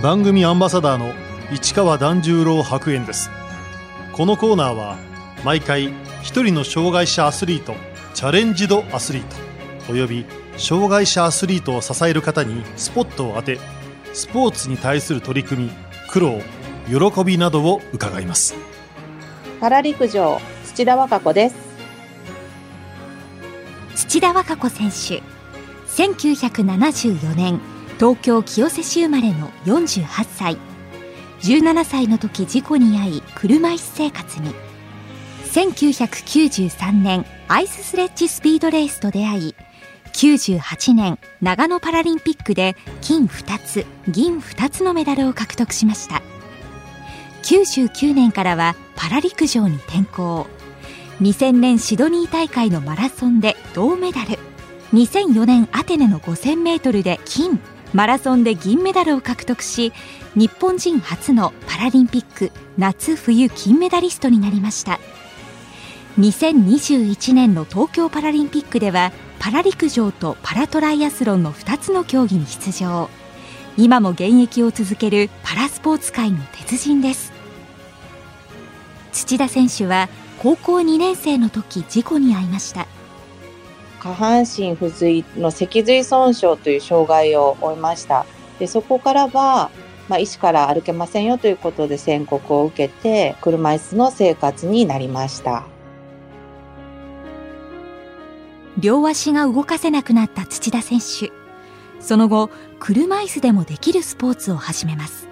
番組アンバサダーの市川團十郎白猿です。このコーナーは毎回一人の障害者アスリートチャレンジドアスリートおよび障害者アスリートを支える方にスポットを当てスポーツに対する取り組み苦労喜びなどを伺います。パラ陸上土田和歌子です。土田和歌子選手1974年東京清瀬市生まれの48歳。17歳の時事故に遭い車椅子生活に1993年アイススレッジスピードレースと出会い98年長野パラリンピックで金2つ銀2つのメダルを獲得しました。99年からはパラ陸上に転向。2000年シドニー大会のマラソンで銅メダル。2004年アテネの 5000m で金マラソンで銀メダルを獲得し日本人初のパラリンピック夏冬金メダリストになりました。2021年の東京パラリンピックではパラ陸上とパラトライアスロンの2つの競技に出場。今も現役を続けるパラスポーツ界の鉄人です。土田選手は高校2年生の時事故に遭いました。下半身不随の脊髄損傷という障害を負いました。でそこからは、まあ、医師から歩けませんよということで宣告を受けて車椅子の生活になりました。両足が動かせなくなった土田選手。その後車椅子でもできるスポーツを始めます。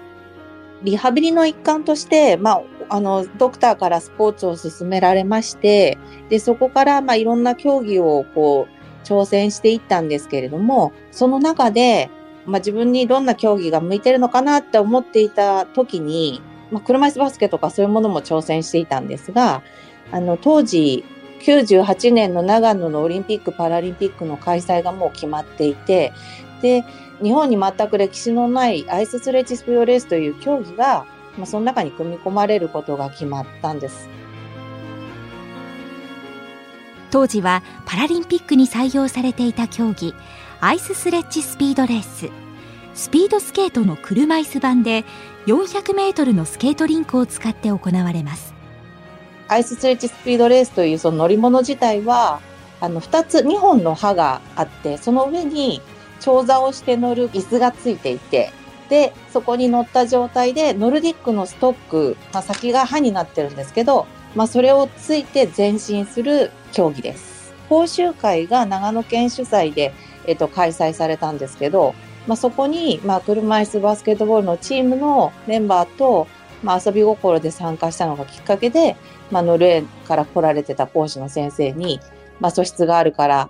リハビリの一環として、まあ、あのドクターからスポーツを勧められましてでそこから、まあ、いろんな競技をこう挑戦していったんですけれどもその中で、まあ、自分にどんな競技が向いてるのかなって思っていた時に、まあ、車椅子バスケとかそういうものも挑戦していたんですがあの当時98年の長野のオリンピック・パラリンピックの開催がもう決まっていて、で、日本に全く歴史のないアイススレッジスピードレースという競技が、まあ、その中に組み込まれることが決まったんです。当時はパラリンピックに採用されていた競技、アイススレッジスピードレース。スピードスケートの車椅子版で400メートルのスケートリンクを使って行われます。アイススレッジスピードレースというその乗り物自体は、あの、二つ、二本の刃があって、その上に長座をして乗る椅子がついていて、で、そこに乗った状態で、ノルディックのストック、まあ、先が刃になってるんですけど、まあ、それをついて前進する競技です。講習会が長野県主催で、えっと、開催されたんですけど、まあ、そこに、まあ、車椅子バスケットボールのチームのメンバーと、まあ、遊び心で参加したのがきっかけで、まあ、ノルウェーから来られてた講師の先生に、まあ、素質があるから、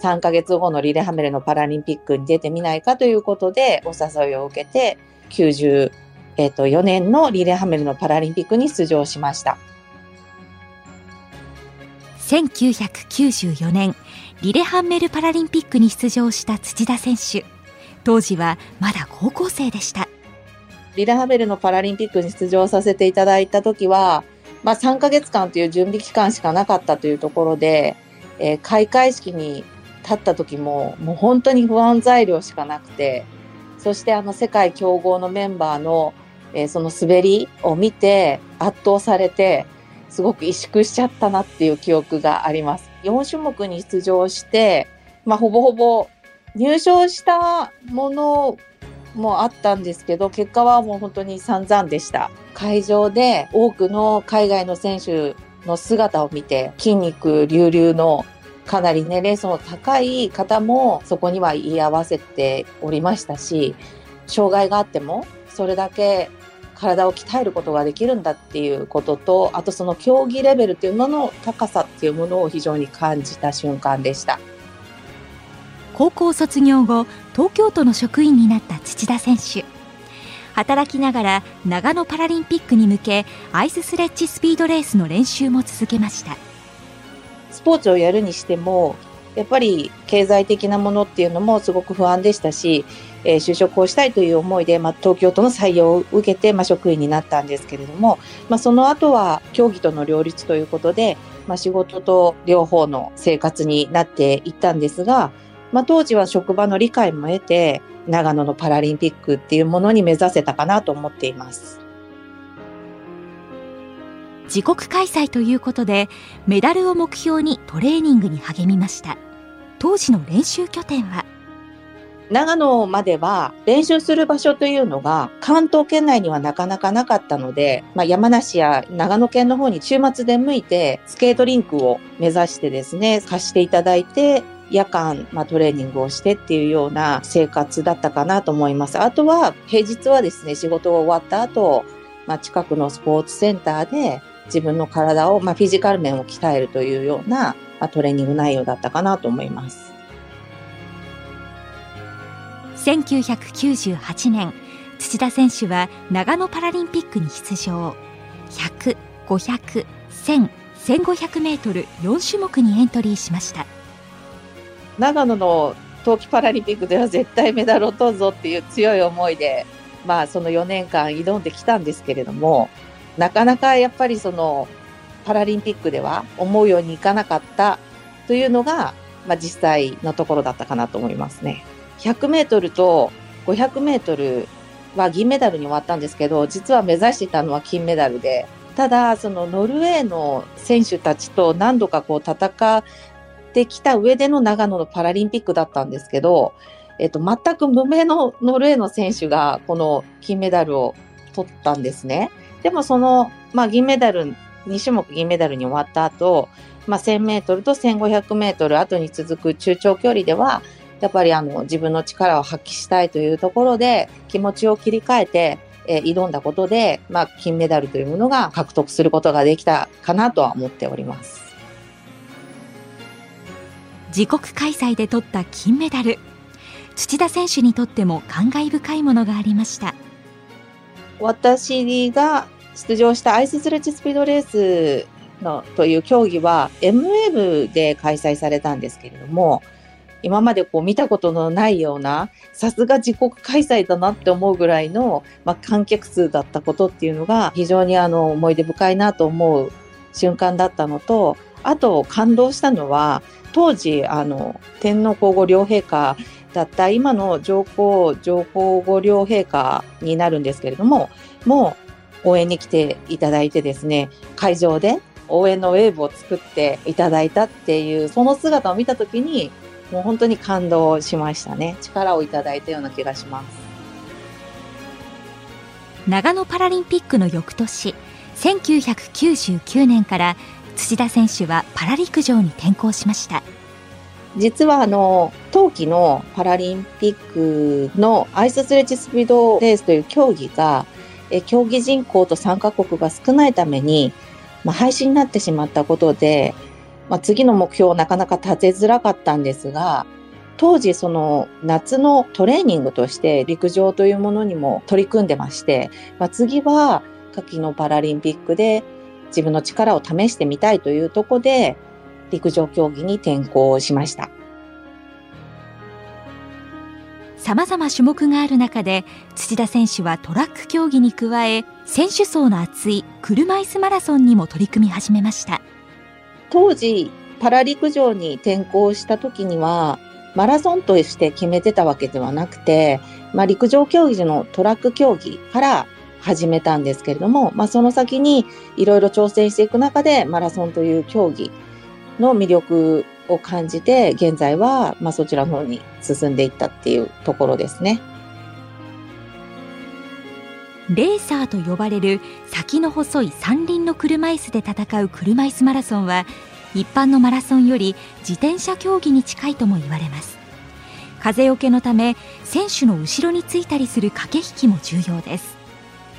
3ヶ月後のリレハメルのパラリンピックに出てみないかということでお誘いを受けて、94、えー、と4年のリレハメルのパラリンピックに出場しました。1994年、リレハンメルパラリンピックに出場した土田選手。当時はまだ高校生でした。リレハメルのパラリンピックに出場させていただいた時は、まあ、3ヶ月間という準備期間しかなかったというところで、えー、開会式に立った時も、もう本当に不安材料しかなくて、そしてあの世界強豪のメンバーの、えー、その滑りを見て圧倒されて、すごく萎縮しちゃったなっていう記憶があります。4種目に出場して、まあ、ほぼほぼ入賞したものもあったんですけど、結果はもう本当に散々でした。会場で多くの海外の選手の姿を見て、筋肉隆々のかなり年齢層の高い方もそこには居合わせておりましたし、障害があってもそれだけ体を鍛えることができるんだっていうことと、あとその競技レベルっていうのの高さっていうものを非常に感じた瞬間でした。高校卒業後東京都の職員になった土田選手働きながら長野パラリンピックに向けアイススレッジスピードレースの練習も続けましたスポーツをやるにしてもやっぱり経済的なものっていうのもすごく不安でしたし、えー、就職をしたいという思いで、まあ、東京都の採用を受けて、まあ、職員になったんですけれども、まあ、その後は競技との両立ということで、まあ、仕事と両方の生活になっていったんですが、まあ、当時は職場の理解も得て、長野のパラリンピックっていうものに目指せたかなと思っています。自国開催ということで、メダルを目標にトレーニングに励みました。当時の練習拠点は？長野までは練習する場所というのが関東圏内にはなかなかなかったので、まあ、山梨や長野県の方に週末で向いてスケートリンクを目指してですね、貸していただいて、夜間、まあ、トレーニングをしてっていうような生活だったかなと思います。あとは平日はですね、仕事が終わった後、まあ、近くのスポーツセンターで自分の体を、まあ、フィジカル面を鍛えるというような、まあ、トレーニング内容だったかなと思います。1998年土田選手は長野パラリンピックに出場100、500、1000、1500メートル4種目にエントリーしました長野の冬季パラリンピックでは絶対メダルを取るぞっていう強い思いで、まあ、その4年間挑んできたんですけれどもなかなかやっぱりそのパラリンピックでは思うようにいかなかったというのが、まあ、実際のところだったかなと思いますね。100メートルと500メートルは銀メダルに終わったんですけど、実は目指していたのは金メダルで、ただ、そのノルウェーの選手たちと何度かこう戦ってきた上での長野のパラリンピックだったんですけど、えっと、全く無名のノルウェーの選手がこの金メダルを取ったんですね。でもその、まあ、銀メダル、2種目銀メダルに終わった後、まあ、1000メートルと1500メートル後に続く中長距離では、やっぱりあの自分の力を発揮したいというところで気持ちを切り替えて、え、挑んだことで、まあ、金メダルというものが獲得することができたかなとは思っております。自国開催で取った金メダル土田選手にとっても感慨深いものがありました私が出場したアイススレッチスピードレースのという競技は MA 部で開催されたんですけれども今までこう見たことのないような、さすが自国開催だなって思うぐらいの、まあ、観客数だったことっていうのが非常にあの思い出深いなと思う瞬間だったのと、あと感動したのは、当時、あの、天皇皇后両陛下だった今の上皇、上皇后両陛下になるんですけれども、もう応援に来ていただいてですね、会場で応援のウェーブを作っていただいたっていう、その姿を見たときに、もう本当に感動しましたね。力をいただいたような気がします。長野パラリンピックの翌年、1999年から土田選手はパラ陸上に転向しました。実はあの、冬季のパラリンピックのアイススレッチスピードレースという競技が、え競技人口と参加国が少ないために、まあ、廃止になってしまったことで、まあ、次の目標をなかなか立てづらかったんですが、当時その夏のトレーニングとして陸上というものにも取り組んでまして、まあ、次は夏季のパラリンピックで自分の力を試してみたいというとこで陸上競技に転向しました。様々種目がある中で土田選手はトラック競技に加え選手層の厚い車椅子マラソンにも取り組み始めました。当時、パラ陸上に転向した時には、マラソンとして決めてたわけではなくて、まあ、陸上競技のトラック競技から始めたんですけれども、まあ、その先にいろいろ挑戦していく中で、マラソンという競技の魅力を感じて、現在は、まあ、そちらの方に進んでいったっていうところですね。レーサーと呼ばれる先の細い三輪の車椅子で戦う車椅子マラソンは一般のマラソンより自転車競技に近いとも言われます風よけのため選手の後ろについたりする駆け引きも重要です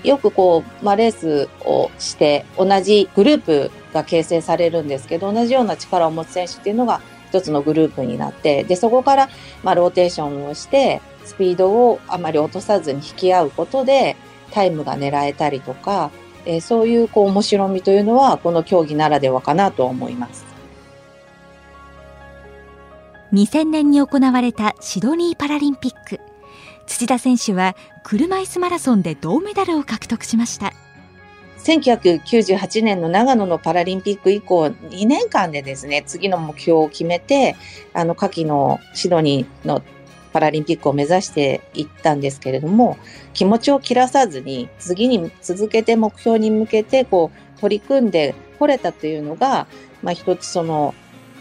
よくこう、まあ、レースをして同じグループが形成されるんですけど同じような力を持つ選手っていうのが一つのグループになってでそこからまあローテーションをしてスピードをあまり落とさずに引き合うことでタイムが狙えたりとか、えー、そういうこう面白みというのはこの競技ならではかなと思います。2000年に行われたシドニーパラリンピック土田選手は車椅子マラソンで銅メダルを獲得しました。1998年の長野のパラリンピック以降、2年間でですね、次の目標を決めて、あの、夏季のシドニーのパラリンピックを目指していったんですけれども、気持ちを切らさずに、次に続けて目標に向けて、こう、取り組んでこれたというのが、まあ、一つその、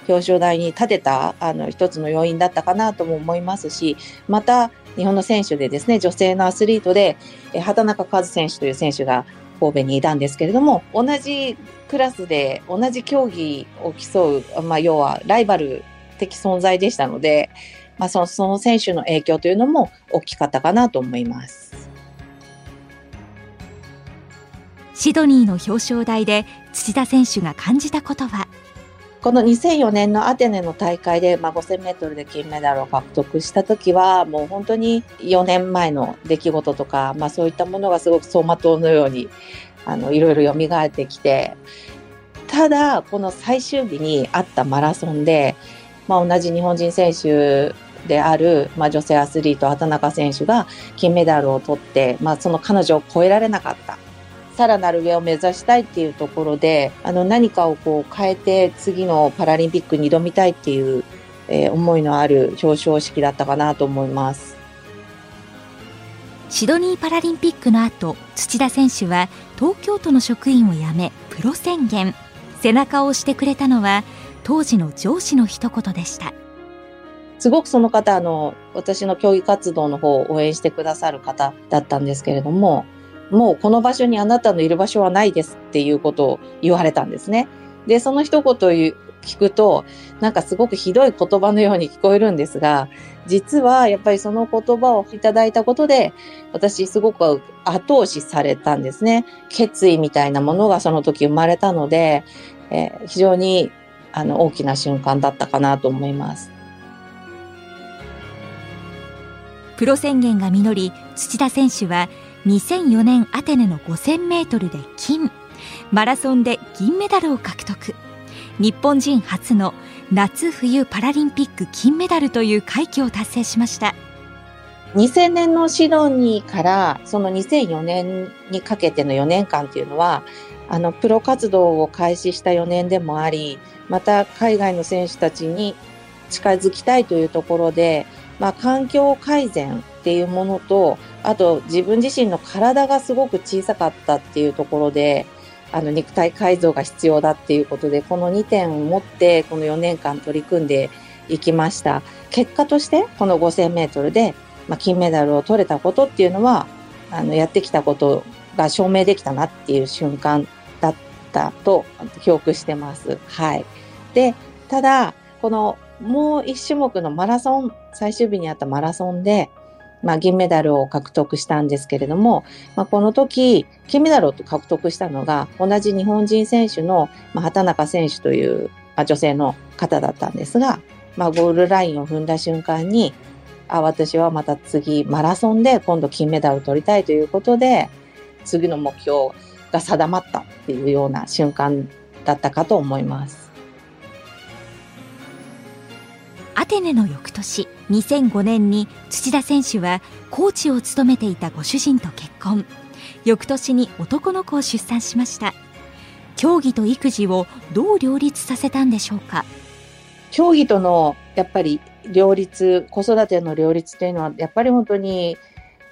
表彰台に立てた、あの、一つの要因だったかなとも思いますし、また、日本の選手でですね、女性のアスリートで、え畑中和選手という選手が神戸にいたんですけれども、同じクラスで同じ競技を競う、まあ、要はライバル的存在でしたので、まあ、そのその選手の影響というのも大きかったかなと思います。シドニーの表彰台で土田選手が感じたことは？この2004年のアテネの大会で、まあ、5000メートルで金メダルを獲得した時は、もう本当に4年前の出来事とか、まあそういったものがすごく走馬灯のように、あの、いろいろ蘇ってきて、ただ、この最終日にあったマラソンで、まあ同じ日本人選手である、まあ、女性アスリート、畑中選手が金メダルを取って、まあ、その彼女を超えられなかった。さらなる上を目指したいっていうところで、あの何かをこう変えて次のパラリンピックに挑みたいっていう、えー、思いのある表彰式だったかなと思います。シドニーパラリンピックの後、土田選手は東京都の職員を辞め、プロ宣言。背中を押してくれたのは、当時の上司の一言でした。すごくその方、あの、私の競技活動の方を応援してくださる方だったんですけれども、もうこの場所にあなたのいる場所はないですっていうことを言われたんですね。で、その一言を聞くと、なんかすごくひどい言葉のように聞こえるんですが、実はやっぱりその言葉をいただいたことで、私すごく後押しされたんですね。決意みたいなものがその時生まれたので、えー、非常にあの大きな瞬間だったかなと思います。プロ宣言が実り、土田選手は2004年アテネの5000メートルで金。マラソンで銀メダルを獲得。日本人初の夏冬パラリンピック金メダルという快挙を達成しました。2000年のシドニーからその2004年にかけての4年間っていうのはあのプロ活動を開始した4年でもありまた海外の選手たちに近づきたいというところで、まあ、環境改善っていうものとあと自分自身の体がすごく小さかったっていうところで、あの肉体改造が必要だっていうことで、この2点を持ってこの4年間取り組んでいきました。結果としてこの5000メートルで、まあ、金メダルを取れたことっていうのは、あのやってきたことが証明できたなっていう瞬間だったと記憶してます。はい。で、ただ、このもう一種目のマラソン、最終日にあったマラソンで、まあ、銀メダルを獲得したんですけれども、まあ、この時、金メダルを獲得したのが、同じ日本人選手の、まあ、畑中選手という、まあ、女性の方だったんですが、まあ、ゴールラインを踏んだ瞬間に、あ、私はまた次、マラソンで今度金メダルを取りたいということで、次の目標が定まったっていうような瞬間だったかと思います。アテネの翌年2005年に土田選手はコーチを務めていたご主人と結婚。翌年に男の子を出産しました。競技と育児をどう両立させたんでしょうか？競技とのやっぱり両立子育ての両立というのはやっぱり本当に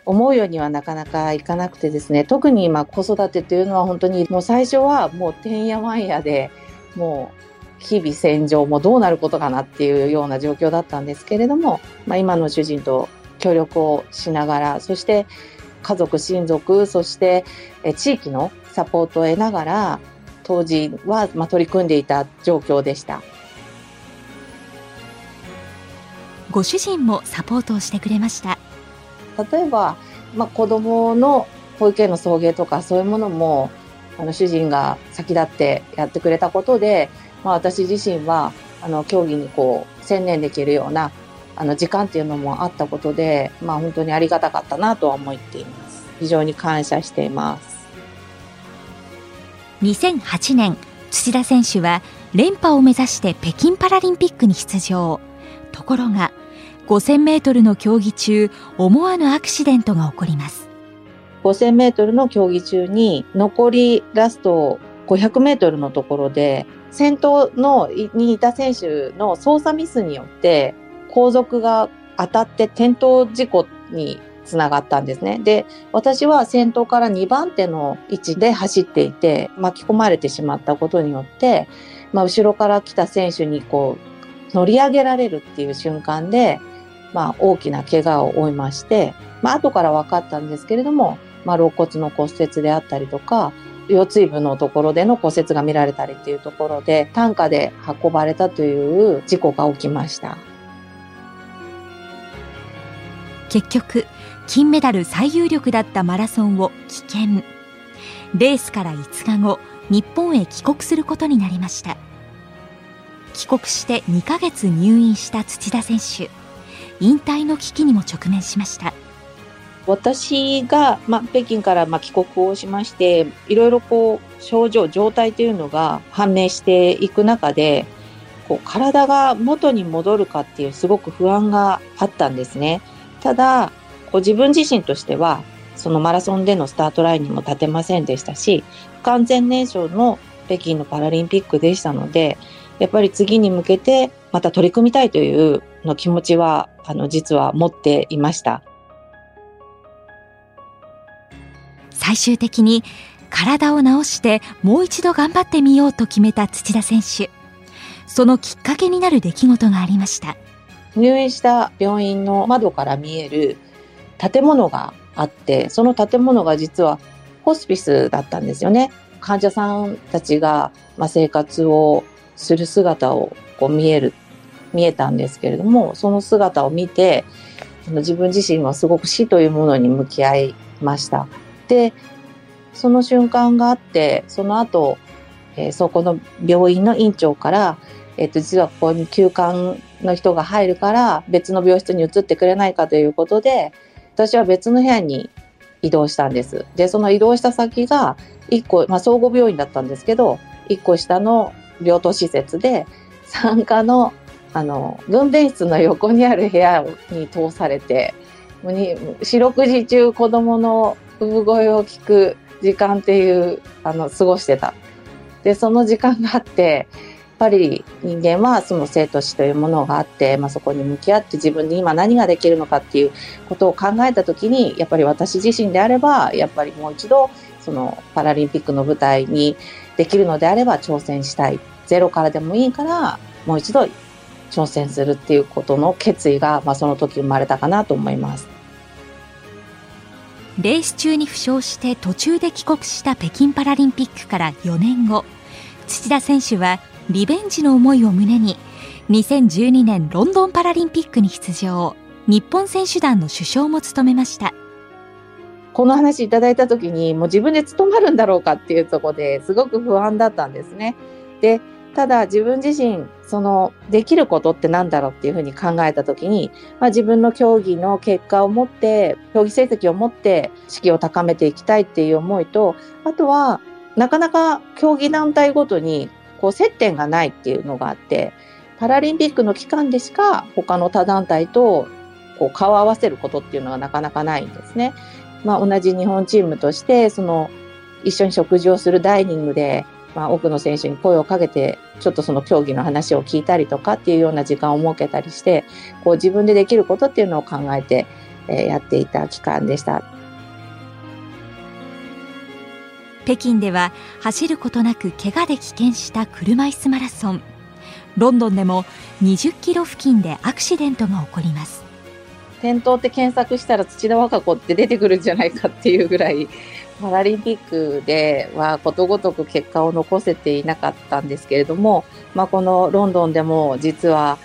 思うようにはなかなかいかなくてですね。特に今子育てというのは本当にもう最初はもうてんやわんやでもう日々戦場もどうなることかなっていうような状況だったんですけれども、まあ、今の主人と協力をしながら、そして家族、親族、そして地域のサポートを得ながら、当時はま取り組んでいた状況でした。ご主人もサポートをしてくれました。例えば、まあ、子供の保育園の送迎とかそういうものもあの主人が先立ってやってくれたことでまあ、私自身はあの競技にこう専念できるようなあの時間っていうのもあったことで、まあ、本当にありがたかったなとは思っています。非常に感謝しています。2008年、土田選手は連覇を目指して北京パラリンピックに出場。ところが、5000メートルの競技中、思わぬアクシデントが起こります。5000メートルの競技中に残りラスト500メートルのところで先頭のにいた選手の操作ミスによって後続が当たって転倒事故につながったんですね。で、私は先頭から2番手の位置で走っていて巻き込まれてしまったことによって、まあ、後ろから来た選手にこう乗り上げられるっていう瞬間で、まあ、大きな怪我を負いまして、まあ、後から分かったんですけれども、まあ、肋骨の骨折であったりとか、腰椎部のところでの骨折が見られたりっていうところで、担架で運ばれたという事故が起きました。結局、金メダル最有力だったマラソンを棄権。レースから5日後、日本へ帰国することになりました。帰国して2ヶ月入院した土田選手。引退の危機にも直面しました。私が、ま、北京からま帰国をしまして、いろいろこう、症状、状態というのが判明していく中で、こう、体が元に戻るかっていうすごく不安があったんですね。ただ、こう自分自身としては、そのマラソンでのスタートラインにも立てませんでしたし、不完全燃焼の北京のパラリンピックでしたので、やっぱり次に向けてまた取り組みたいというの気持ちは、あの、実は持っていました。最終的に体を治してもう一度頑張ってみようと決めた土田選手。そのきっかけになる出来事がありました。入院した病院の窓から見える建物があってその建物が実はホスピスだったんですよね。患者さんたちが、生活をする姿をこう見える見えたんですけれどもその姿を見て自分自身はすごく死というものに向き合いました。で、その瞬間があって、その後、えー、そこの病院の院長から、え、ー、と、実はここに休館の人が入るから、別の病室に移ってくれないかということで、私は別の部屋に移動したんです。で、その移動した先が、一個、まあ、総合病院だったんですけど、一個下の病棟施設で、産科の、あの、分娩室の横にある部屋に通されて、四六時中子供の産声を聞く時間っていう、あの、過ごしてた。で、その時間があって、やっぱり人間はその生と死というものがあって、まあ、そこに向き合って自分に今何ができるのかっていうことを考えた時にやっぱり私自身であればやっぱりもう一度そのパラリンピックの舞台にできるのであれば挑戦したいゼロからでもいいからもう一度挑戦するっていうことの決意が、まあ、その時生まれたかなと思います。レース中に負傷して途中で帰国した北京パラリンピックから4年後土田選手はリベンジの思いを胸に2012年ロンドンパラリンピックに出場。日本選手団の首相も務めました。この話いただいた時にもう自分で務まるんだろうかっていうとこですごく不安だったんですね。でただ自分自身そのできることって何だろうっていうふうに考えた時に、まあ、自分の競技の結果を持って競技成績を持って士気を高めていきたいっていう思いとあとはなかなか競技団体ごとにこう接点がないっていうのがあってパラリンピックの期間でしか他の他団体とこう顔を合わせることっていうのがなかなかないんですね。まあ、同じ日本チームとしてその一緒に食事をするダイニングでまあ、多くの選手に声をかけて、ちょっとその競技の話を聞いたりとかっていうような時間を設けたりして、こう自分でできることっていうのを考えて、えー、やっていた期間でした。北京では走ることなく怪我で棄権した車椅子マラソン。ロンドンでも20キロ付近でアクシデントが起こります。転倒って検索したら土田和歌子って出てくるんじゃないかっていうぐらいパラリンピックではことごとく結果を残せていなかったんですけれども、まあ、このロンドンでも実は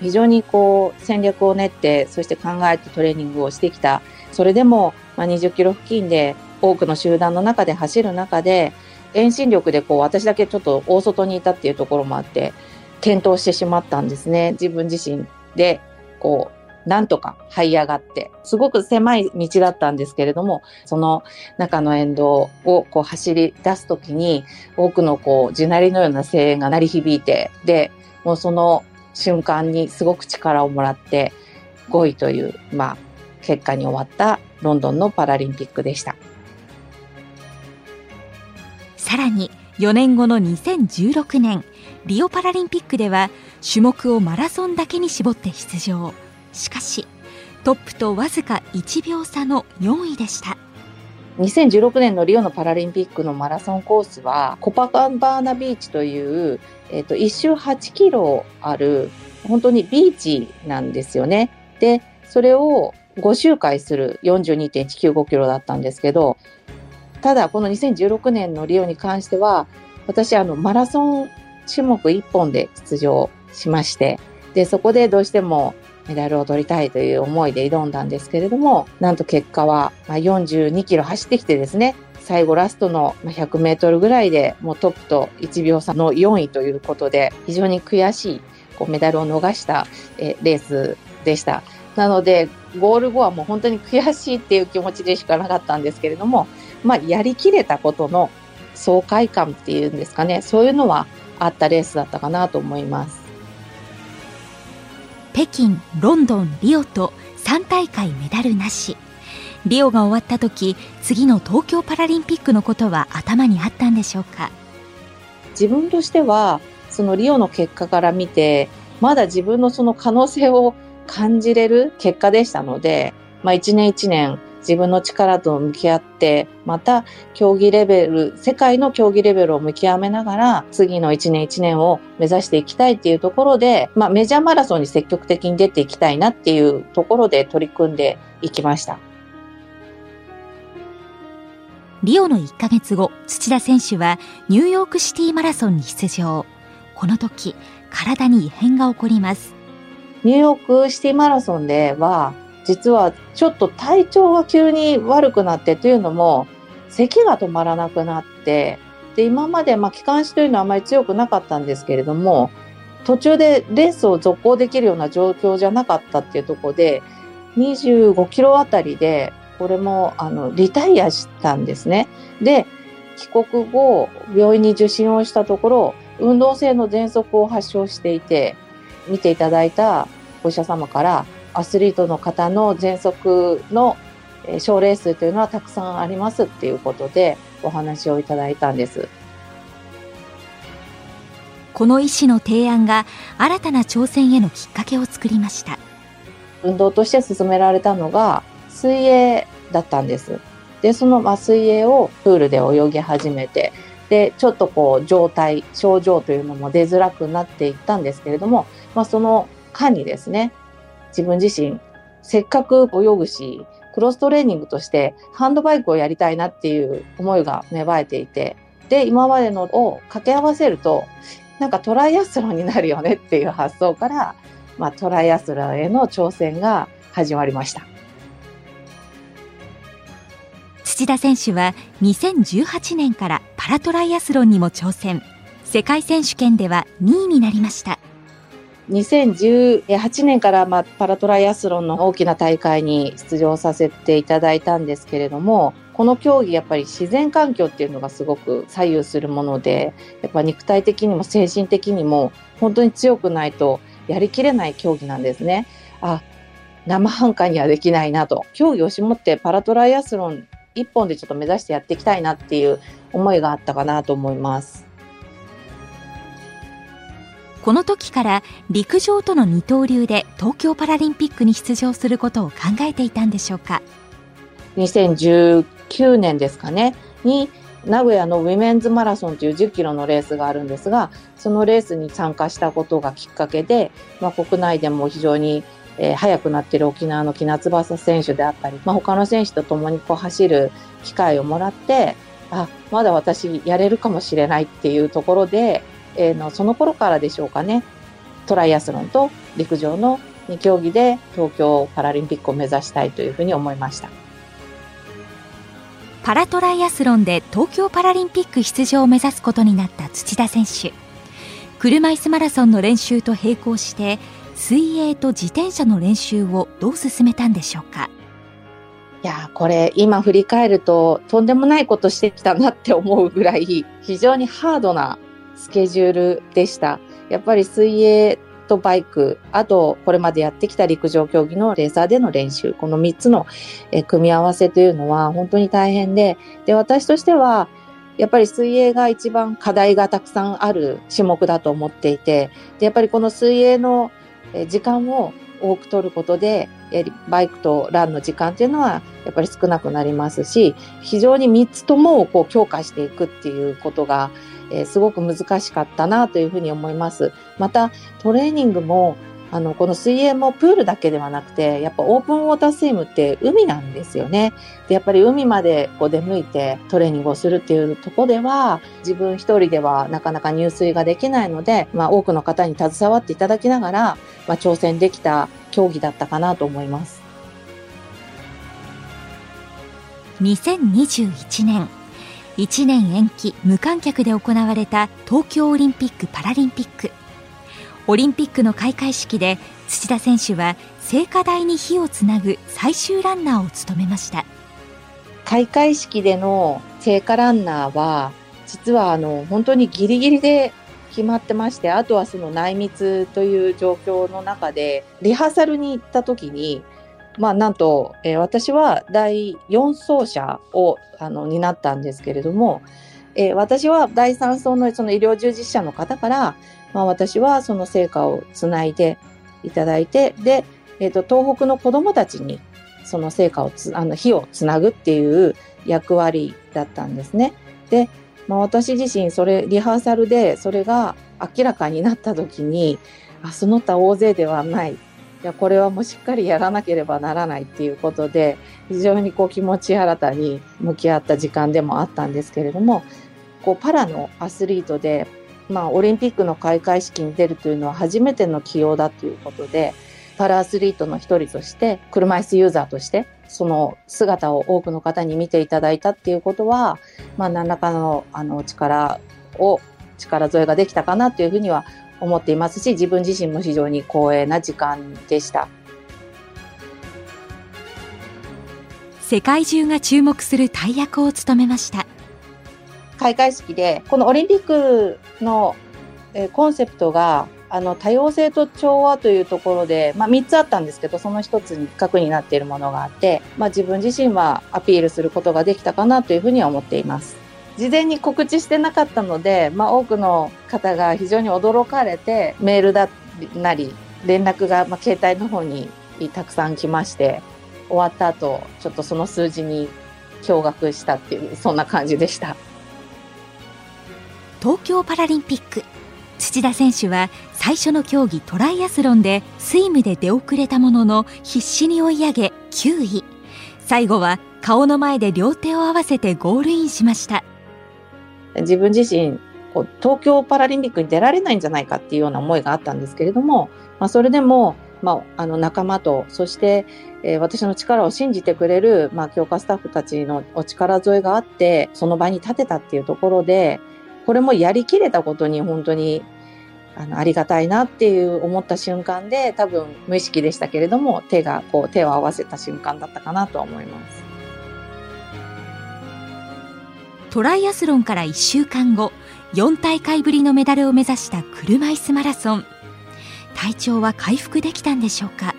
非常にこう戦略を練ってそして考えてトレーニングをしてきた。それでも20キロ付近で多くの集団の中で走る中で遠心力でこう私だけちょっと大外にいたっていうところもあって転倒してしまったんですね。自分自身でこうなんとか這い上がって、すごく狭い道だったんですけれども、その中の沿道をこう走り出すときに、多くのこう地鳴りのような声援が鳴り響いて、で、もうその瞬間にすごく力をもらって、5位という、まあ、結果に終わったロンドンのパラリンピックでした。さらに4年後の2016年リオパラリンピックでは種目をマラソンだけに絞って出場しかしトップとわずか1秒差の4位でした2016年のリオのパラリンピックのマラソンコースはコパカンバーナビーチという、えっ、ー、と1周8キロある本当にビーチなんですよね。でそれを5周回する42.195キロだったんですけどただこの2016年のリオに関しては私あのマラソン種目1本で出場しましてでそこでどうしてもメダルを取りたいという思いで挑んだんですけれどもなんと結果はま42キロ走ってきてですね最後ラストの100メートルぐらいでもうトップと1秒差の4位ということで非常に悔しいこうメダルを逃したえレースでした。なのでゴール後はもう本当に悔しいっていう気持ちでしかなかったんですけれどもまあ、やりきれたことの爽快感っていうんですかね、そういうのはあったレースだったかなと思います。北京、ロンドン、リオと3大会メダルなし。リオが終わった時、次の東京パラリンピックのことは頭にあったんでしょうか？自分としては、そのリオの結果から見て、まだ自分のその可能性を感じれる結果でしたので、まあ一年1年自分の力と向き合って、また競技レベル、世界の競技レベルを見極めながら、次の1年1年を目指していきたいっていうところで、まあメジャーマラソンに積極的に出ていきたいなっていうところで取り組んでいきました。リオの1ヶ月後、土田選手はニューヨークシティマラソンに出場。この時、体に異変が起こります。ニューヨークシティマラソンでは、実はちょっと体調が急に悪くなってというのも、咳が止まらなくなって、で、今まで、まあ、気管支というのはあまり強くなかったんですけれども、途中でレースを続行できるような状況じゃなかったっていうところで、25キロあたりで、これも、あの、リタイアしたんですね。で、帰国後、病院に受診をしたところ、運動性の喘息を発症していて、見ていただいたお医者様から、アスリートの方の喘息の症例数というのはたくさんありますっていうことでお話をいただいたんです。この医師の提案が新たな挑戦へのきっかけを作りました。運動として進められたのが水泳だったんです。で、その、ま水泳をプールで泳ぎ始めて、で、ちょっとこう状態、症状というのも出づらくなっていったんですけれども、まあ、その間にですね、自分自身、せっかく泳ぐし、クロストレーニングとしてハンドバイクをやりたいなっていう思いが芽生えていて、で、今までのを掛け合わせると、なんかトライアスロンになるよねっていう発想から、まあ、トライアスロンへの挑戦が始まりました。土田選手は2018年からパラトライアスロンにも挑戦。世界選手権では2位になりました。2018年から、まあ、パラトライアスロンの大きな大会に出場させていただいたんですけれども、この競技やっぱり自然環境っていうのがすごく左右するもので、やっぱ肉体的にも精神的にも本当に強くないとやりきれない競技なんですね。あ、生半可にはできないなと。競技を絞ってパラトライアスロン一本でちょっと目指してやっていきたいなっていう思いがあったかなと思います。この時から陸上との二刀流で東京パラリンピックに出場することを考えていたんでしょうか？2019年ですかね。に名古屋のウィメンズマラソンという10キロのレースがあるんですがそのレースに参加したことがきっかけで、まあ、国内でも非常にえー、速くなってる沖縄の木夏翼選手であったり、まあ、他の選手と共にこう走る機会をもらってあまだ私やれるかもしれないっていうところでえー、のその頃からでしょうかね。トライアスロンと陸上の2競技で東京パラリンピックを目指したいというふうに思いました。パラトライアスロンで東京パラリンピック出場を目指すことになった土田選手。車椅子マラソンの練習と並行して水泳と自転車の練習をどう進めたんでしょうか。いやこれ今振り返るととんでもないことしてきたなって思うぐらい非常にハードなスケジュールでした。やっぱり水泳とバイク、あとこれまでやってきた陸上競技のレーサーでの練習、この3つの組み合わせというのは本当に大変で、で、私としてはやっぱり水泳が一番課題がたくさんある種目だと思っていて、でやっぱりこの水泳の時間を多く取ることで、バイクとランの時間っていうのはやっぱり少なくなりますし、非常に3つともこう強化していくっていうことが、えー、すごく難しかったなというふうに思います。またトレーニングもあの、この水泳もプールだけではなくて、やっぱオープンウォータースイムって海なんですよね。で、やっぱり海までこう出向いてトレーニングをするっていうとこでは、自分一人ではなかなか入水ができないので、まあ多くの方に携わっていただきながら、まあ挑戦できた競技だったかなと思います。2021年、1年延期無観客で行われた東京オリンピック・パラリンピック。オリンピックの開会式で土田選手は聖火台に火をつなぐ最終ランナーを務めました開会式での聖火ランナーは実はあの本当にギリギリで決まってましてあとはその内密という状況の中でリハーサルに行った時にまあ、なんと、えー、私は第4走者をあの担ったんですけれども、えー、私は第3走のその医療従事者の方から、まあ、私はその成果をつないでいただいて、で、え、ー、と、東北の子供たちにその成果をつ、あの、火をつなぐっていう役割だったんですね。で、まあ、私自身、それ、リハーサルでそれが明らかになった時に、あ、その他大勢ではない。や、これはもうしっかりやらなければならないっていうことで、非常にこう気持ち新たに向き合った時間でもあったんですけれども、こうパラのアスリートでまあ、オリンピックの開会式に出るというのは初めての起用だということで、パラアスリートの一人として、車椅子ユーザーとして、その姿を多くの方に見ていただいたっていうことは、まあ、何らかのあの力を、力添えができたかなというふうには思っていますし、自分自身も非常に光栄な時間でした。世界中が注目する大役を務めました。開会式で、このオリンピックの、えコンセプトが、あの、多様性と調和というところで、まあ3つあったんですけど、その1つに核になっているものがあって、まあ自分自身はアピールすることができたかなというふうには思っています。事前に告知してなかったので、まあ多くの方が非常に驚かれて、メールだなり、連絡が、まあ、携帯の方にたくさん来まして、終わった後、ちょっとその数字に驚愕したっていう、そんな感じでした。東京パラリンピック。土田選手は最初の競技トライアスロンでスイムで出遅れたものの必死に追い上げ9位。最後は顔の前で両手を合わせてゴールインしました。自分自身こう東京パラリンピックに出られないんじゃないかっていうような思いがあったんですけれども、まあ、それでも、まあ、あの仲間とそして、えー、私の力を信じてくれる、まあ、強化スタッフたちのお力添えがあってその場に立てたっていうところでこれもやりきれたことに本当にあのありがたいなっていう思った瞬間で多分無意識でしたけれども手がこう手を合わせた瞬間だったかなと思います。トライアスロンから1週間後4大会ぶりのメダルを目指した車椅子マラソン体調は回復できたんでしょうか？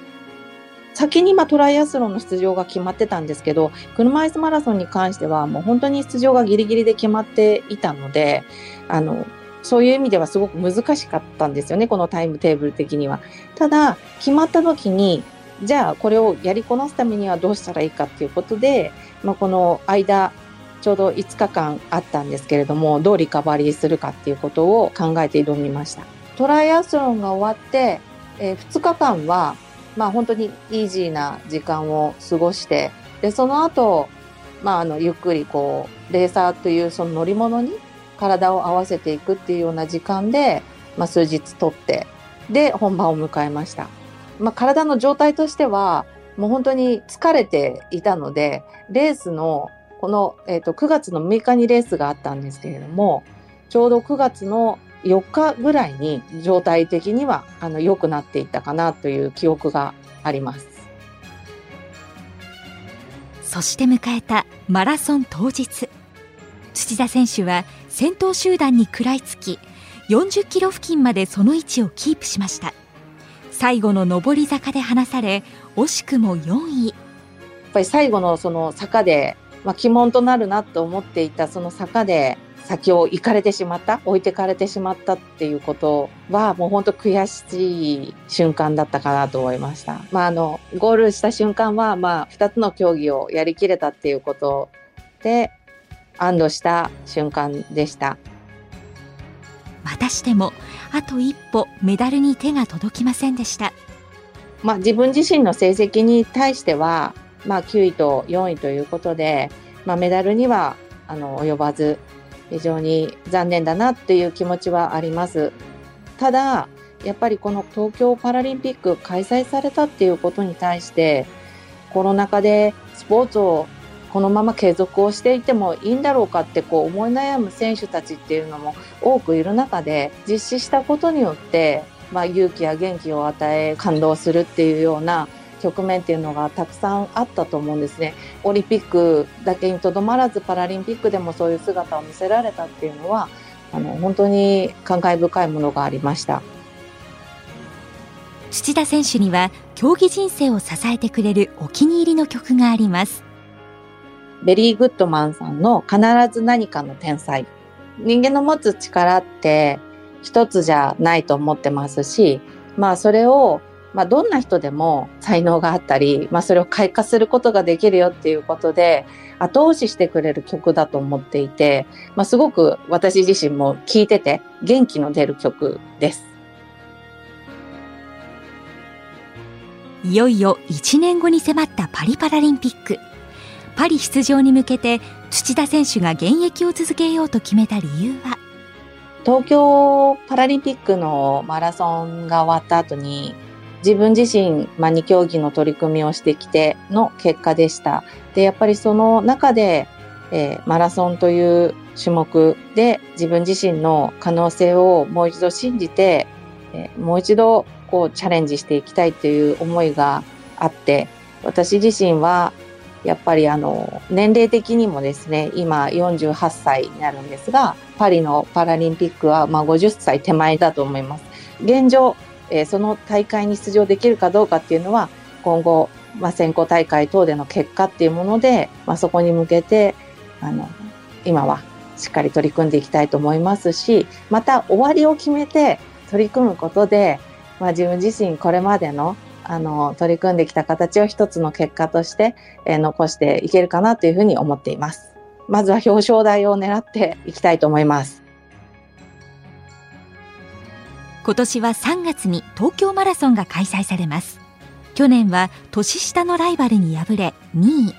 先にまトライアスロンの出場が決まってたんですけど、車椅子マラソンに関してはもう本当に出場がギリギリで決まっていたので、あの、そういう意味ではすごく難しかったんですよね、このタイムテーブル的には。ただ、決まった時に、じゃあこれをやりこなすためにはどうしたらいいかっていうことで、まあ、この間、ちょうど5日間あったんですけれども、どうリカバリーするかっていうことを考えて挑みました。トライアスロンが終わって、えー、2日間はまあ本当にイージーな時間を過ごして、で、その後、まああの、ゆっくりこう、レーサーというその乗り物に体を合わせていくっていうような時間で、まあ数日とって、で、本番を迎えました。まあ体の状態としては、もう本当に疲れていたので、レースの、この、えっ、ー、と、9月の6日にレースがあったんですけれども、ちょうど9月の4日ぐらいに状態的にはあの良くなっていったかなという記憶があります。そして迎えたマラソン当日。土田選手は先頭集団に食らいつき40キロ付近までその位置をキープしました。最後の上り坂で離され惜しくも4位。やっぱり最後のその坂で、まあ、鬼門となるなと思っていたその坂で先を行かれてしまった、置いてかれてしまったっていうことは、もう本当悔しい瞬間だったかなと思いました。まあ、あの、ゴールした瞬間は、まあ、二つの競技をやりきれたっていうことで、安堵した瞬間でした。またしても、あと一歩メダルに手が届きませんでした。まあ、自分自身の成績に対しては、まあ、9位と4位ということで、まあ、メダルにはあの及ばず非常に残念だなっていう気持ちはあります。ただやっぱりこの東京パラリンピック開催されたっていうことに対してコロナ禍でスポーツをこのまま継続をしていてもいいんだろうかってこう思い悩む選手たちっていうのも多くいる中で実施したことによって、まあ、勇気や元気を与え感動するっていうような局面っていうのがたくさんあったと思うんですね。オリンピックだけにとどまらずパラリンピックでもそういう姿を見せられたっていうのはあの本当に感慨深いものがありました。土田選手には競技人生を支えてくれるお気に入りの曲があります。ベリーグッドマンさんの必ず何かの天才。人間の持つ力って一つじゃないと思ってますし、まあそれをまあ、どんな人でも才能があったり、まあ、それを開花することができるよっていうことで、後押ししてくれる曲だと思っていて、まあ、すごく私自身も聴いてて元気の出る曲です。いよいよ1年後に迫ったパリパラリンピック。パリ出場に向けて土田選手が現役を続けようと決めた理由は？東京パラリンピックのマラソンが終わった後に自分自身、まあ、2競技の取り組みをしてきての結果でした。で、やっぱりその中で、えー、マラソンという種目で自分自身の可能性をもう一度信じて、えー、もう一度こうチャレンジしていきたいという思いがあって、私自身はやっぱりあの年齢的にもですね、今48歳になるんですが、パリのパラリンピックはまあ50歳手前だと思います。現状、えー、その大会に出場できるかどうかっていうのは、今後、まあ、選考大会等での結果っていうもので、まあ、そこに向けて、あの、今はしっかり取り組んでいきたいと思いますし、また終わりを決めて取り組むことで、まあ、自分自身これまでのあの取り組んできた形を一つの結果として、えー、残していけるかなというふうに思っています。まずは表彰台を狙っていきたいと思います。今年は3月に東京マラソンが開催されます。去年は年下のライバルに敗れ2位。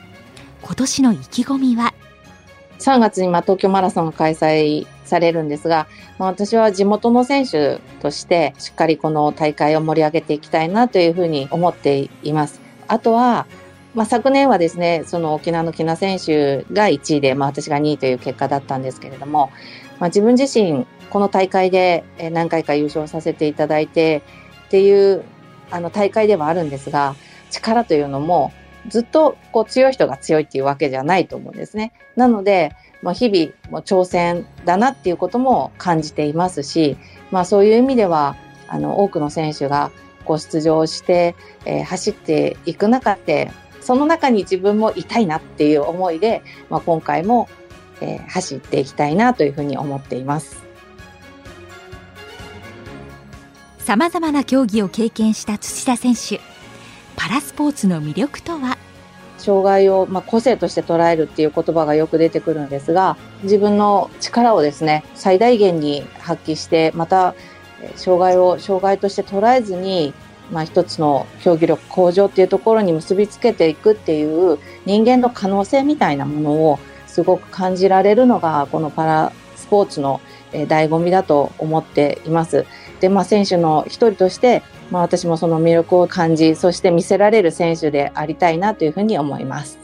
今年の意気込みは？3月にま東京マラソンが開催されるんですが、まあ、私は地元の選手としてしっかりこの大会を盛り上げていきたいなというふうに思っています。あとは、まあ、昨年はですね、その沖縄の木名選手が1位で、まあ、私が2位という結果だったんですけれども、まあ、自分自身この大会で何回か優勝させていただいてっていうあの大会ではあるんですが、力というのもずっとこう強い人が強いっていうわけじゃないと思うんですね。なので、まあ、日々も挑戦だなっていうことも感じていますし、まあそういう意味では、あの多くの選手がこう出場して、えー、走っていく中で、その中に自分もいたいなっていう思いで、まあ、今回も、えー、走っていきたいなというふうに思っています。さまざまな競技を経験した土田選手パラスポーツの魅力とは？障害を、まあ、個性として捉えるっていう言葉がよく出てくるんですが自分の力をですね最大限に発揮してまた障害を障害として捉えずに、まあ、一つの競技力向上っていうところに結びつけていくっていう人間の可能性みたいなものをすごく感じられるのがこのパラスポーツの醍醐味だと思っています。で、まあ、選手の一人として、まあ、私もその魅力を感じ、そして見せられる選手でありたいなというふうに思います。